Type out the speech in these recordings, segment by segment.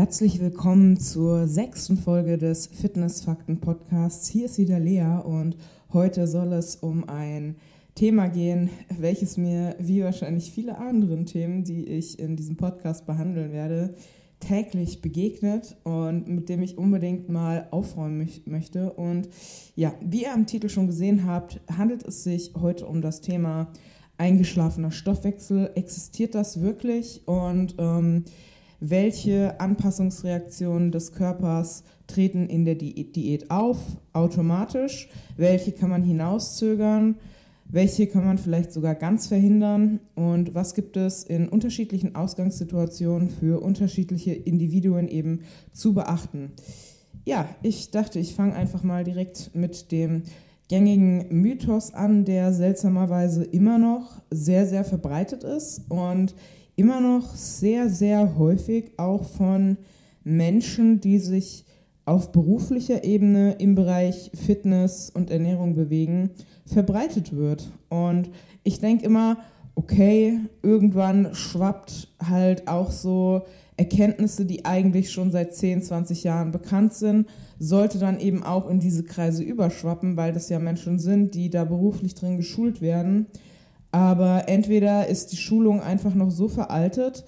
Herzlich willkommen zur sechsten Folge des Fitnessfakten Podcasts. Hier ist wieder Lea und heute soll es um ein Thema gehen, welches mir, wie wahrscheinlich viele anderen Themen, die ich in diesem Podcast behandeln werde, täglich begegnet und mit dem ich unbedingt mal aufräumen möchte. Und ja, wie ihr am Titel schon gesehen habt, handelt es sich heute um das Thema eingeschlafener Stoffwechsel. Existiert das wirklich? Und ähm, welche Anpassungsreaktionen des Körpers treten in der Diät auf, automatisch? Welche kann man hinauszögern? Welche kann man vielleicht sogar ganz verhindern? Und was gibt es in unterschiedlichen Ausgangssituationen für unterschiedliche Individuen eben zu beachten? Ja, ich dachte, ich fange einfach mal direkt mit dem gängigen Mythos an, der seltsamerweise immer noch sehr, sehr verbreitet ist und immer noch sehr, sehr häufig auch von Menschen, die sich auf beruflicher Ebene im Bereich Fitness und Ernährung bewegen, verbreitet wird. Und ich denke immer, okay, irgendwann schwappt halt auch so Erkenntnisse, die eigentlich schon seit 10, 20 Jahren bekannt sind, sollte dann eben auch in diese Kreise überschwappen, weil das ja Menschen sind, die da beruflich drin geschult werden. Aber entweder ist die Schulung einfach noch so veraltet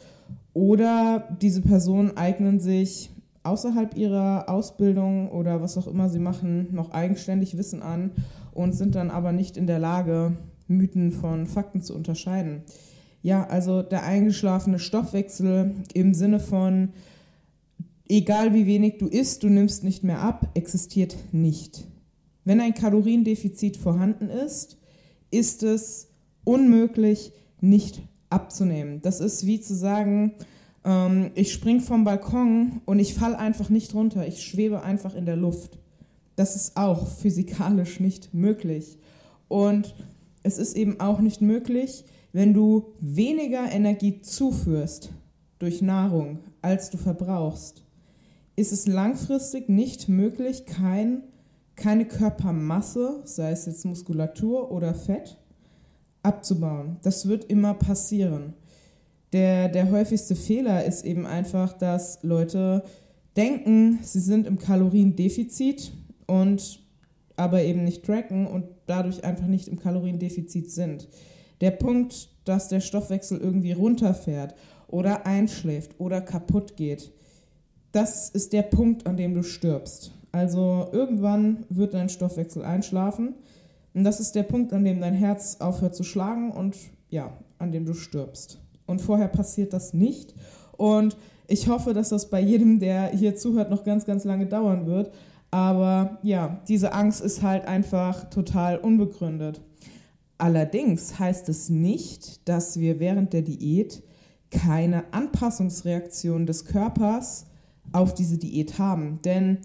oder diese Personen eignen sich außerhalb ihrer Ausbildung oder was auch immer sie machen, noch eigenständig Wissen an und sind dann aber nicht in der Lage, Mythen von Fakten zu unterscheiden. Ja, also der eingeschlafene Stoffwechsel im Sinne von, egal wie wenig du isst, du nimmst nicht mehr ab, existiert nicht. Wenn ein Kaloriendefizit vorhanden ist, ist es unmöglich, nicht abzunehmen. Das ist wie zu sagen, ähm, ich spring vom Balkon und ich falle einfach nicht runter. Ich schwebe einfach in der Luft. Das ist auch physikalisch nicht möglich. Und es ist eben auch nicht möglich, wenn du weniger Energie zuführst durch Nahrung, als du verbrauchst, ist es langfristig nicht möglich, kein, keine Körpermasse, sei es jetzt Muskulatur oder Fett, abzubauen. Das wird immer passieren. Der, der häufigste Fehler ist eben einfach, dass Leute denken, sie sind im Kaloriendefizit und aber eben nicht tracken und dadurch einfach nicht im Kaloriendefizit sind. Der Punkt, dass der Stoffwechsel irgendwie runterfährt oder einschläft oder kaputt geht, das ist der Punkt, an dem du stirbst. Also irgendwann wird dein Stoffwechsel einschlafen und das ist der Punkt, an dem dein Herz aufhört zu schlagen und ja, an dem du stirbst. Und vorher passiert das nicht. Und ich hoffe, dass das bei jedem, der hier zuhört, noch ganz, ganz lange dauern wird. Aber ja, diese Angst ist halt einfach total unbegründet. Allerdings heißt es nicht, dass wir während der Diät keine Anpassungsreaktion des Körpers auf diese Diät haben. Denn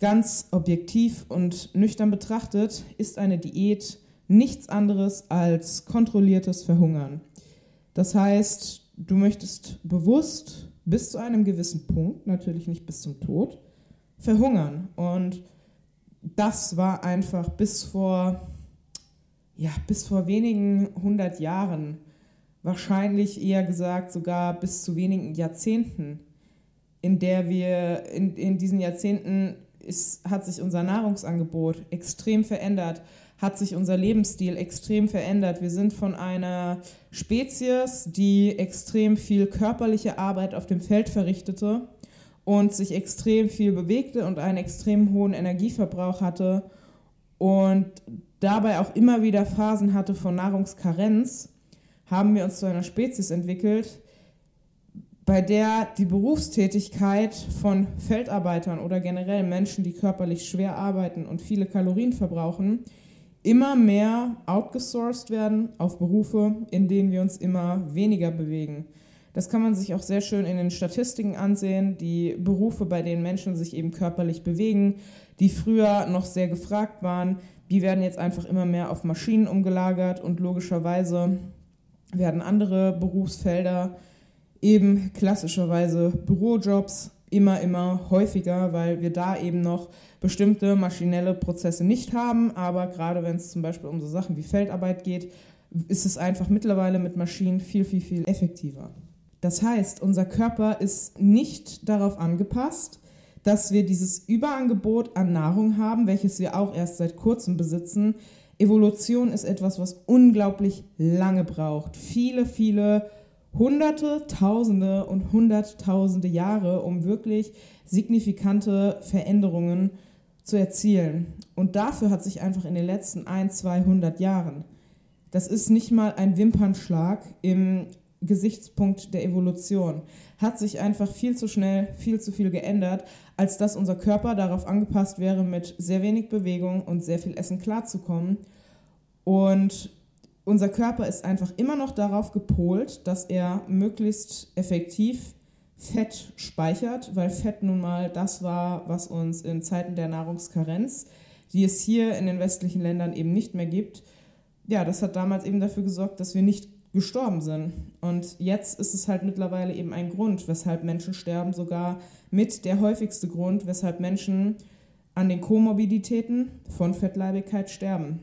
ganz objektiv und nüchtern betrachtet ist eine Diät nichts anderes als kontrolliertes Verhungern. Das heißt, du möchtest bewusst bis zu einem gewissen Punkt, natürlich nicht bis zum Tod, verhungern. Und das war einfach bis vor, ja, bis vor wenigen hundert Jahren, wahrscheinlich eher gesagt sogar bis zu wenigen Jahrzehnten, in der wir in, in diesen Jahrzehnten ist, hat sich unser Nahrungsangebot extrem verändert, hat sich unser Lebensstil extrem verändert. Wir sind von einer Spezies, die extrem viel körperliche Arbeit auf dem Feld verrichtete, und sich extrem viel bewegte und einen extrem hohen Energieverbrauch hatte und dabei auch immer wieder Phasen hatte von Nahrungskarenz, haben wir uns zu einer Spezies entwickelt, bei der die Berufstätigkeit von Feldarbeitern oder generell Menschen, die körperlich schwer arbeiten und viele Kalorien verbrauchen, immer mehr outgesourced werden auf Berufe, in denen wir uns immer weniger bewegen. Das kann man sich auch sehr schön in den Statistiken ansehen. Die Berufe, bei denen Menschen sich eben körperlich bewegen, die früher noch sehr gefragt waren, die werden jetzt einfach immer mehr auf Maschinen umgelagert und logischerweise werden andere Berufsfelder, eben klassischerweise Bürojobs, immer, immer häufiger, weil wir da eben noch bestimmte maschinelle Prozesse nicht haben. Aber gerade wenn es zum Beispiel um so Sachen wie Feldarbeit geht, ist es einfach mittlerweile mit Maschinen viel, viel, viel effektiver. Das heißt, unser Körper ist nicht darauf angepasst, dass wir dieses Überangebot an Nahrung haben, welches wir auch erst seit kurzem besitzen. Evolution ist etwas, was unglaublich lange braucht. Viele, viele Hunderte, Tausende und Hunderttausende Jahre, um wirklich signifikante Veränderungen zu erzielen. Und dafür hat sich einfach in den letzten ein, 200 Jahren, das ist nicht mal ein Wimpernschlag im Gesichtspunkt der Evolution, hat sich einfach viel zu schnell, viel zu viel geändert, als dass unser Körper darauf angepasst wäre, mit sehr wenig Bewegung und sehr viel Essen klarzukommen. Und unser Körper ist einfach immer noch darauf gepolt, dass er möglichst effektiv Fett speichert, weil Fett nun mal das war, was uns in Zeiten der Nahrungskarenz, die es hier in den westlichen Ländern eben nicht mehr gibt, ja, das hat damals eben dafür gesorgt, dass wir nicht gestorben sind. Und jetzt ist es halt mittlerweile eben ein Grund, weshalb Menschen sterben, sogar mit der häufigste Grund, weshalb Menschen an den Komorbiditäten von Fettleibigkeit sterben.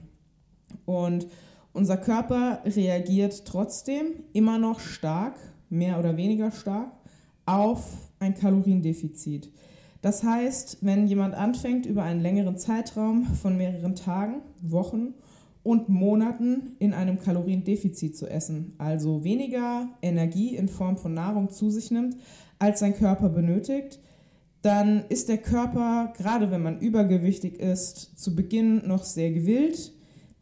Und unser Körper reagiert trotzdem immer noch stark, mehr oder weniger stark, auf ein Kaloriendefizit. Das heißt, wenn jemand anfängt, über einen längeren Zeitraum von mehreren Tagen, Wochen und Monaten in einem Kaloriendefizit zu essen, also weniger Energie in Form von Nahrung zu sich nimmt, als sein Körper benötigt, dann ist der Körper, gerade wenn man übergewichtig ist, zu Beginn noch sehr gewillt,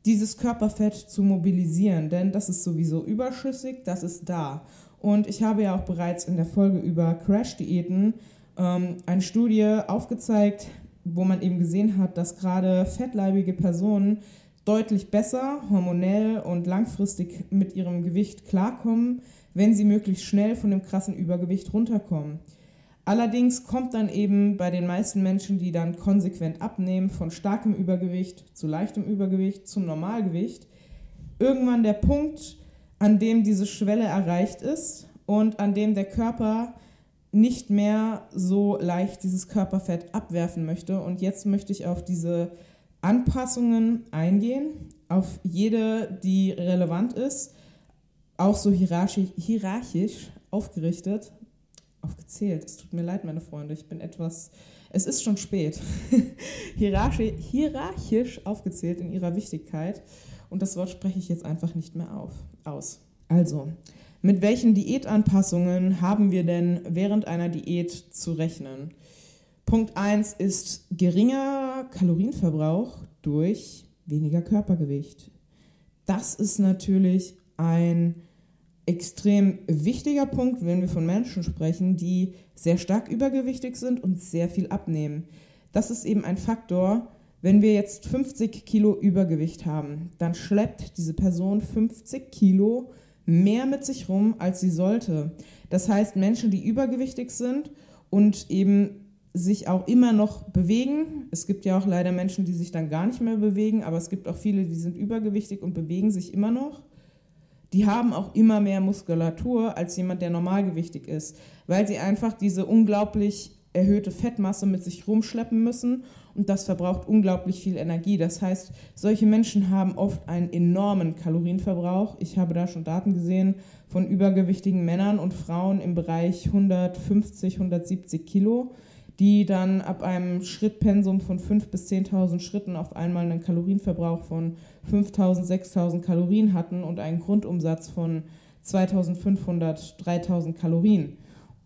dieses Körperfett zu mobilisieren, denn das ist sowieso überschüssig, das ist da. Und ich habe ja auch bereits in der Folge über Crash-Diäten ähm, eine Studie aufgezeigt, wo man eben gesehen hat, dass gerade fettleibige Personen deutlich besser hormonell und langfristig mit ihrem Gewicht klarkommen, wenn sie möglichst schnell von dem krassen Übergewicht runterkommen. Allerdings kommt dann eben bei den meisten Menschen, die dann konsequent abnehmen, von starkem Übergewicht zu leichtem Übergewicht zum Normalgewicht, irgendwann der Punkt, an dem diese Schwelle erreicht ist und an dem der Körper nicht mehr so leicht dieses Körperfett abwerfen möchte. Und jetzt möchte ich auf diese Anpassungen eingehen, auf jede, die relevant ist, auch so hierarchisch, hierarchisch aufgerichtet, aufgezählt. Es tut mir leid, meine Freunde, ich bin etwas, es ist schon spät, hierarchisch, aufgezählt in ihrer Wichtigkeit. Und das Wort spreche ich jetzt einfach nicht mehr auf, aus. Also, mit welchen Diätanpassungen haben wir denn während einer Diät zu rechnen? Punkt 1 ist geringer Kalorienverbrauch durch weniger Körpergewicht. Das ist natürlich ein extrem wichtiger Punkt, wenn wir von Menschen sprechen, die sehr stark übergewichtig sind und sehr viel abnehmen. Das ist eben ein Faktor, wenn wir jetzt 50 Kilo Übergewicht haben, dann schleppt diese Person 50 Kilo mehr mit sich rum, als sie sollte. Das heißt, Menschen, die übergewichtig sind und eben sich auch immer noch bewegen. Es gibt ja auch leider Menschen, die sich dann gar nicht mehr bewegen, aber es gibt auch viele, die sind übergewichtig und bewegen sich immer noch. Die haben auch immer mehr Muskulatur als jemand, der normalgewichtig ist, weil sie einfach diese unglaublich erhöhte Fettmasse mit sich rumschleppen müssen und das verbraucht unglaublich viel Energie. Das heißt, solche Menschen haben oft einen enormen Kalorienverbrauch. Ich habe da schon Daten gesehen von übergewichtigen Männern und Frauen im Bereich 150, 170 Kilo die dann ab einem Schrittpensum von 5.000 bis 10.000 Schritten auf einmal einen Kalorienverbrauch von 5.000, 6.000 Kalorien hatten und einen Grundumsatz von 2.500, 3.000 Kalorien.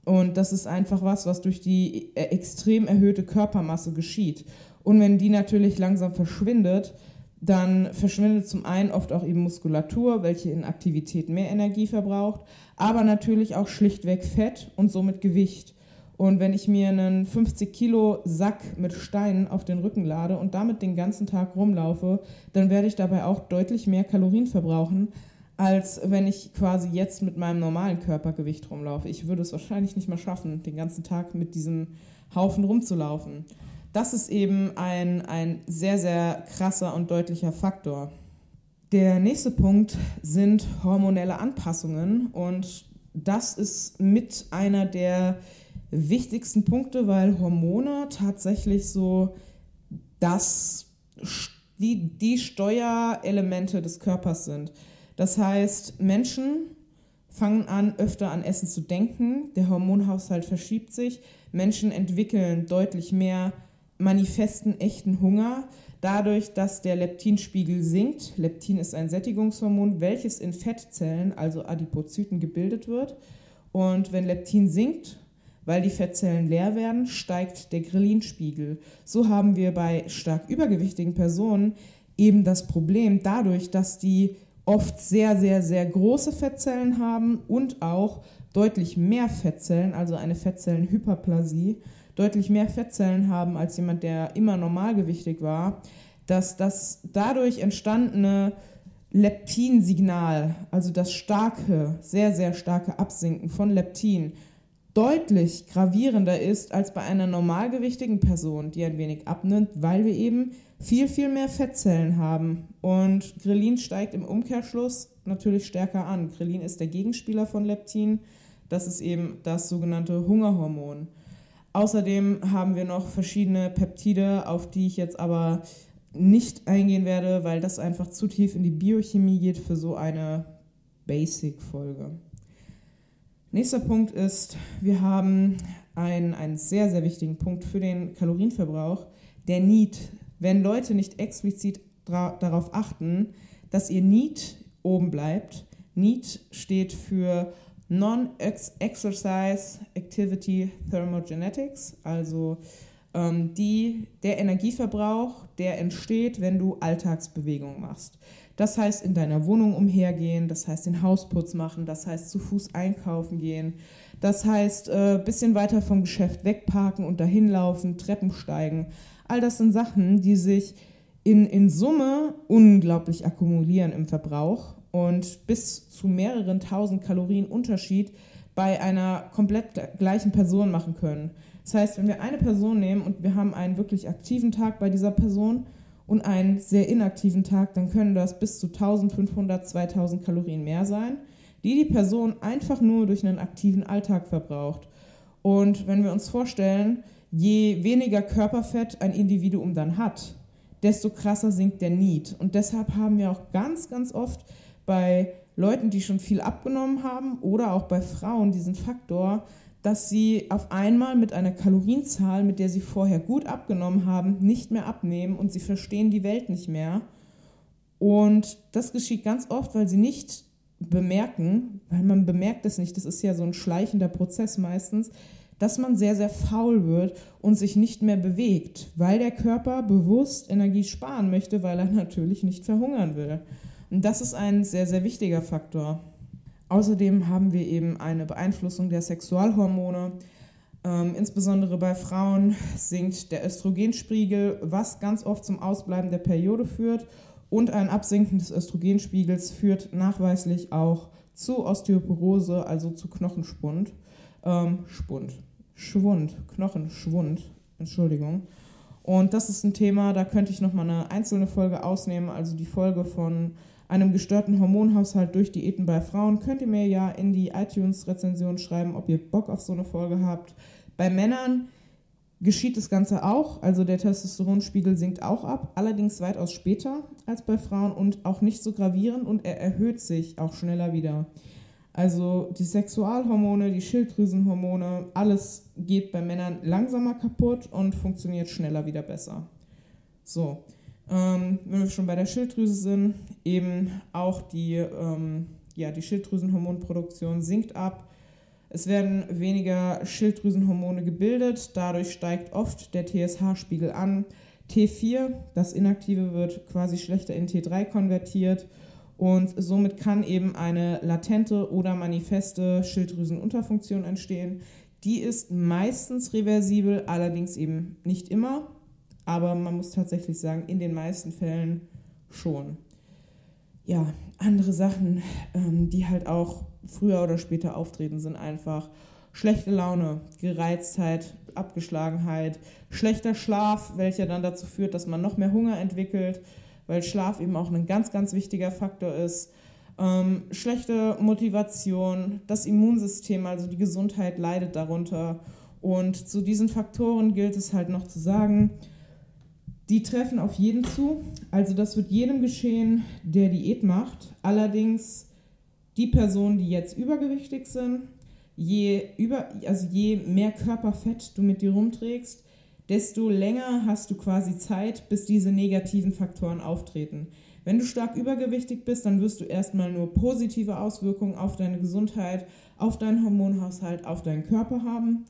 Und das ist einfach was, was durch die äh, extrem erhöhte Körpermasse geschieht. Und wenn die natürlich langsam verschwindet, dann verschwindet zum einen oft auch eben Muskulatur, welche in Aktivität mehr Energie verbraucht, aber natürlich auch schlichtweg Fett und somit Gewicht. Und wenn ich mir einen 50 Kilo Sack mit Steinen auf den Rücken lade und damit den ganzen Tag rumlaufe, dann werde ich dabei auch deutlich mehr Kalorien verbrauchen, als wenn ich quasi jetzt mit meinem normalen Körpergewicht rumlaufe. Ich würde es wahrscheinlich nicht mehr schaffen, den ganzen Tag mit diesem Haufen rumzulaufen. Das ist eben ein, ein sehr, sehr krasser und deutlicher Faktor. Der nächste Punkt sind hormonelle Anpassungen und das ist mit einer der wichtigsten Punkte, weil Hormone tatsächlich so das, die, die Steuerelemente des Körpers sind. Das heißt, Menschen fangen an, öfter an Essen zu denken, der Hormonhaushalt verschiebt sich, Menschen entwickeln deutlich mehr manifesten, echten Hunger, dadurch, dass der Leptinspiegel sinkt. Leptin ist ein Sättigungshormon, welches in Fettzellen, also Adipozyten, gebildet wird. Und wenn Leptin sinkt, weil die Fettzellen leer werden, steigt der Ghrelin-Spiegel. So haben wir bei stark übergewichtigen Personen eben das Problem dadurch, dass die oft sehr, sehr, sehr große Fettzellen haben und auch deutlich mehr Fettzellen, also eine Fettzellenhyperplasie, deutlich mehr Fettzellen haben als jemand, der immer normalgewichtig war, dass das dadurch entstandene Leptinsignal, also das starke, sehr, sehr starke Absinken von Leptin, deutlich gravierender ist als bei einer normalgewichtigen Person, die ein wenig abnimmt, weil wir eben viel, viel mehr Fettzellen haben. Und Grelin steigt im Umkehrschluss natürlich stärker an. Grelin ist der Gegenspieler von Leptin. Das ist eben das sogenannte Hungerhormon. Außerdem haben wir noch verschiedene Peptide, auf die ich jetzt aber nicht eingehen werde, weil das einfach zu tief in die Biochemie geht für so eine Basic-Folge. Nächster Punkt ist, wir haben einen, einen sehr, sehr wichtigen Punkt für den Kalorienverbrauch, der Need. Wenn Leute nicht explizit darauf achten, dass ihr Need oben bleibt, Need steht für Non-Exercise Activity Thermogenetics, also die, der Energieverbrauch, der entsteht, wenn du Alltagsbewegung machst. Das heißt, in deiner Wohnung umhergehen, das heißt, den Hausputz machen, das heißt, zu Fuß einkaufen gehen, das heißt, ein äh, bisschen weiter vom Geschäft wegparken und dahin laufen, Treppen steigen. All das sind Sachen, die sich in, in Summe unglaublich akkumulieren im Verbrauch und bis zu mehreren tausend Kalorien Unterschied bei einer komplett gleichen Person machen können. Das heißt, wenn wir eine Person nehmen und wir haben einen wirklich aktiven Tag bei dieser Person, und einen sehr inaktiven Tag, dann können das bis zu 1500, 2000 Kalorien mehr sein, die die Person einfach nur durch einen aktiven Alltag verbraucht. Und wenn wir uns vorstellen, je weniger Körperfett ein Individuum dann hat, desto krasser sinkt der Need. Und deshalb haben wir auch ganz, ganz oft bei Leuten, die schon viel abgenommen haben oder auch bei Frauen diesen Faktor, dass sie auf einmal mit einer Kalorienzahl, mit der sie vorher gut abgenommen haben, nicht mehr abnehmen und sie verstehen die Welt nicht mehr. Und das geschieht ganz oft, weil sie nicht bemerken, weil man bemerkt es nicht, das ist ja so ein schleichender Prozess meistens, dass man sehr, sehr faul wird und sich nicht mehr bewegt, weil der Körper bewusst Energie sparen möchte, weil er natürlich nicht verhungern will. Und das ist ein sehr, sehr wichtiger Faktor. Außerdem haben wir eben eine Beeinflussung der Sexualhormone. Ähm, insbesondere bei Frauen sinkt der Östrogenspiegel, was ganz oft zum Ausbleiben der Periode führt. Und ein Absinken des Östrogenspiegels führt nachweislich auch zu Osteoporose, also zu Knochenschwund. Ähm, Spund. Schwund. Knochenschwund. Entschuldigung. Und das ist ein Thema, da könnte ich nochmal eine einzelne Folge ausnehmen, also die Folge von einem gestörten Hormonhaushalt durch Diäten bei Frauen, könnt ihr mir ja in die iTunes-Rezension schreiben, ob ihr Bock auf so eine Folge habt. Bei Männern geschieht das Ganze auch, also der Testosteronspiegel sinkt auch ab, allerdings weitaus später als bei Frauen und auch nicht so gravierend und er erhöht sich auch schneller wieder. Also die Sexualhormone, die Schilddrüsenhormone, alles geht bei Männern langsamer kaputt und funktioniert schneller wieder besser. So, ähm, wenn wir schon bei der Schilddrüse sind, eben auch die, ähm, ja, die Schilddrüsenhormonproduktion sinkt ab. Es werden weniger Schilddrüsenhormone gebildet, dadurch steigt oft der TSH-Spiegel an. T4, das Inaktive, wird quasi schlechter in T3 konvertiert und somit kann eben eine latente oder manifeste Schilddrüsenunterfunktion entstehen. Die ist meistens reversibel, allerdings eben nicht immer aber man muss tatsächlich sagen, in den meisten Fällen schon. Ja, andere Sachen, ähm, die halt auch früher oder später auftreten, sind einfach schlechte Laune, Gereiztheit, Abgeschlagenheit, schlechter Schlaf, welcher dann dazu führt, dass man noch mehr Hunger entwickelt, weil Schlaf eben auch ein ganz, ganz wichtiger Faktor ist. Ähm, schlechte Motivation, das Immunsystem, also die Gesundheit leidet darunter. Und zu diesen Faktoren gilt es halt noch zu sagen, die treffen auf jeden zu. Also das wird jedem geschehen, der Diät macht. Allerdings die Personen, die jetzt übergewichtig sind, je, über, also je mehr Körperfett du mit dir rumträgst, desto länger hast du quasi Zeit, bis diese negativen Faktoren auftreten. Wenn du stark übergewichtig bist, dann wirst du erstmal nur positive Auswirkungen auf deine Gesundheit, auf deinen Hormonhaushalt, auf deinen Körper haben.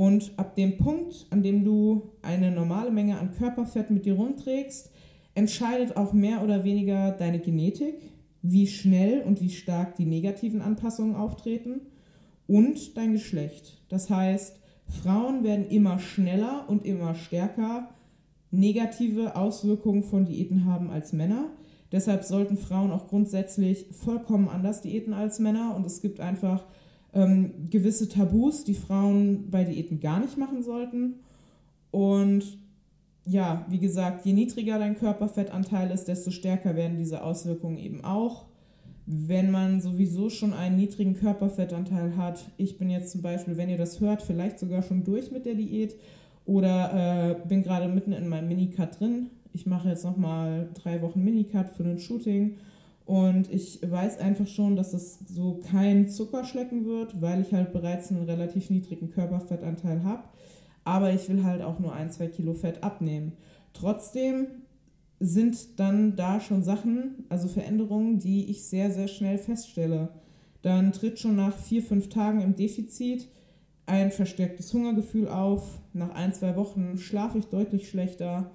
Und ab dem Punkt, an dem du eine normale Menge an Körperfett mit dir rumträgst, entscheidet auch mehr oder weniger deine Genetik, wie schnell und wie stark die negativen Anpassungen auftreten und dein Geschlecht. Das heißt, Frauen werden immer schneller und immer stärker negative Auswirkungen von Diäten haben als Männer. Deshalb sollten Frauen auch grundsätzlich vollkommen anders Diäten als Männer und es gibt einfach ähm, gewisse Tabus, die Frauen bei Diäten gar nicht machen sollten. Und ja, wie gesagt, je niedriger dein Körperfettanteil ist, desto stärker werden diese Auswirkungen eben auch wenn man sowieso schon einen niedrigen Körperfettanteil hat, ich bin jetzt zum Beispiel, wenn ihr das hört, vielleicht sogar schon durch mit der Diät oder äh, bin gerade mitten in meinem Minicut drin. Ich mache jetzt nochmal drei Wochen Minicut für ein Shooting und ich weiß einfach schon, dass es so kein Zucker schlecken wird, weil ich halt bereits einen relativ niedrigen Körperfettanteil habe. Aber ich will halt auch nur ein, zwei Kilo Fett abnehmen. Trotzdem sind dann da schon Sachen, also Veränderungen, die ich sehr, sehr schnell feststelle. Dann tritt schon nach vier, fünf Tagen im Defizit ein verstärktes Hungergefühl auf. Nach ein, zwei Wochen schlafe ich deutlich schlechter.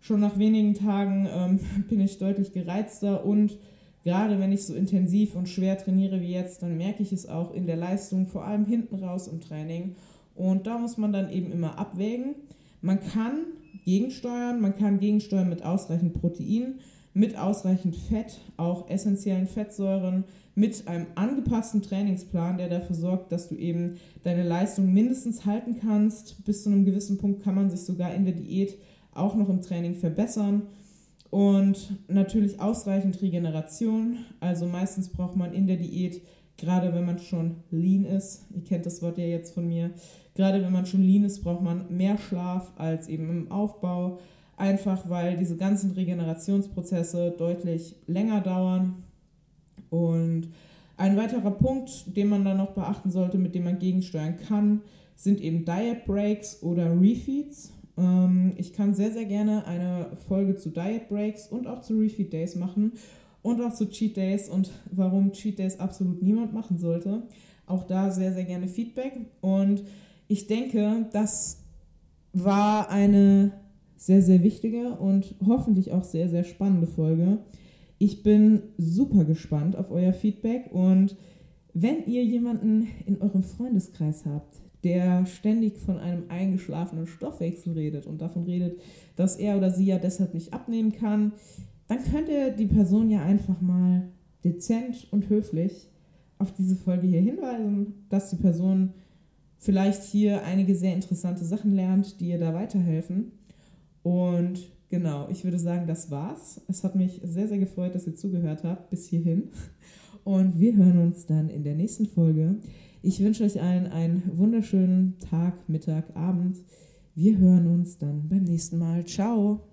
Schon nach wenigen Tagen ähm, bin ich deutlich gereizter und gerade wenn ich so intensiv und schwer trainiere wie jetzt, dann merke ich es auch in der Leistung, vor allem hinten raus im Training. Und da muss man dann eben immer abwägen. Man kann gegensteuern. Man kann gegensteuern mit ausreichend Protein, mit ausreichend Fett, auch essentiellen Fettsäuren, mit einem angepassten Trainingsplan, der dafür sorgt, dass du eben deine Leistung mindestens halten kannst. Bis zu einem gewissen Punkt kann man sich sogar in der Diät auch noch im Training verbessern. Und natürlich ausreichend Regeneration. Also meistens braucht man in der Diät, gerade wenn man schon lean ist, ihr kennt das Wort ja jetzt von mir, Gerade wenn man schon lean ist, braucht man mehr Schlaf als eben im Aufbau. Einfach weil diese ganzen Regenerationsprozesse deutlich länger dauern. Und ein weiterer Punkt, den man dann noch beachten sollte, mit dem man gegensteuern kann, sind eben Diet Breaks oder Refeeds. Ähm, ich kann sehr, sehr gerne eine Folge zu Diet Breaks und auch zu Refeed Days machen und auch zu Cheat Days und warum Cheat Days absolut niemand machen sollte. Auch da sehr, sehr gerne Feedback. Und ich denke, das war eine sehr, sehr wichtige und hoffentlich auch sehr, sehr spannende Folge. Ich bin super gespannt auf euer Feedback und wenn ihr jemanden in eurem Freundeskreis habt, der ständig von einem eingeschlafenen Stoffwechsel redet und davon redet, dass er oder sie ja deshalb nicht abnehmen kann, dann könnt ihr die Person ja einfach mal dezent und höflich auf diese Folge hier hinweisen, dass die Person vielleicht hier einige sehr interessante Sachen lernt, die ihr da weiterhelfen. Und genau, ich würde sagen, das war's. Es hat mich sehr, sehr gefreut, dass ihr zugehört habt bis hierhin. Und wir hören uns dann in der nächsten Folge. Ich wünsche euch allen einen wunderschönen Tag, Mittag, Abend. Wir hören uns dann beim nächsten Mal. Ciao!